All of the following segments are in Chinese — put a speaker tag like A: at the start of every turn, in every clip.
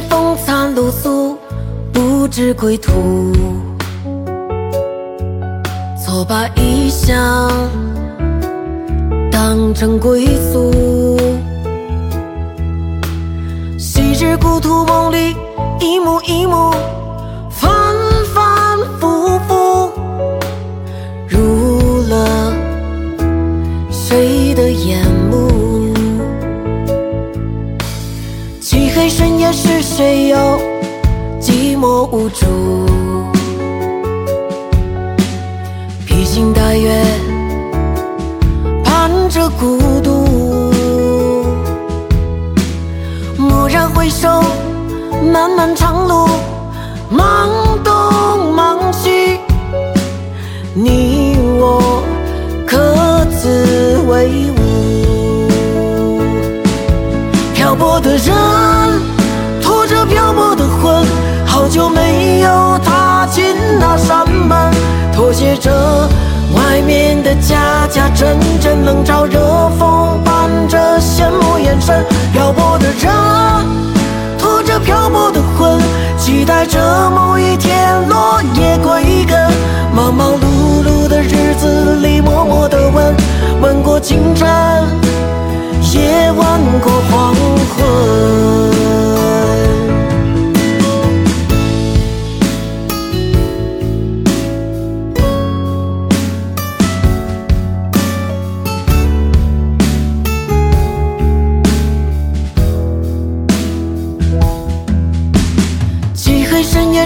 A: 风餐露宿不知归途。错把异乡当成归宿。昔日故土梦里一幕一幕是谁又寂寞无助？披星戴月，盼着孤独。蓦然回首，漫漫长路，忙东忙西，你我各自为伍。漂泊的人，就没有踏进那扇门，妥协着外面的家家，阵阵冷嘲热讽，伴着羡慕眼神。漂泊的人，拖着漂泊的魂，期待着某一天落叶归根。忙忙碌碌的日子里，默默的问，问过清晨。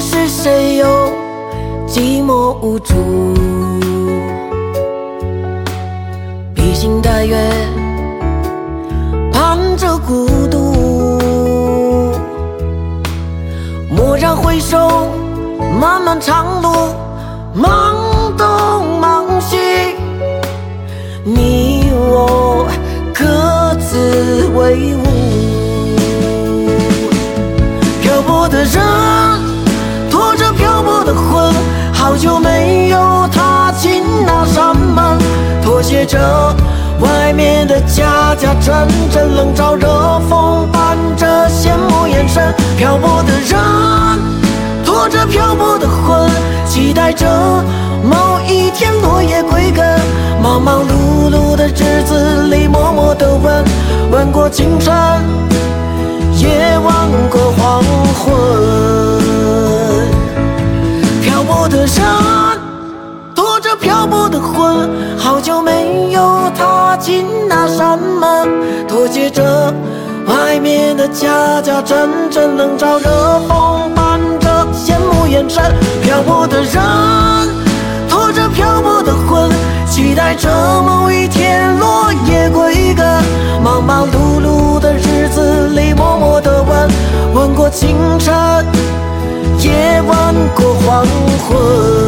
A: 是谁又寂寞无助？披星戴月。盼着孤独，蓦然回首，漫漫长路，忙东忙西，你我各自为伍。漂泊的人，好久没有踏进那扇门，妥协着。外面的家家阵阵冷嘲热讽，伴着羡慕眼神。漂泊的人，拖着漂泊的魂，期待着某一天落叶归根。忙忙碌碌的日子里，默默的问，问过青山，着漂泊的魂，好久没有踏进那扇门，妥协着外面的家家阵阵冷嘲热讽，伴着羡慕眼神。漂泊的人，拖着漂泊的魂，期待着某一天落叶归根。忙忙碌碌的日子里，默默的问，问过清晨，也问过黄昏。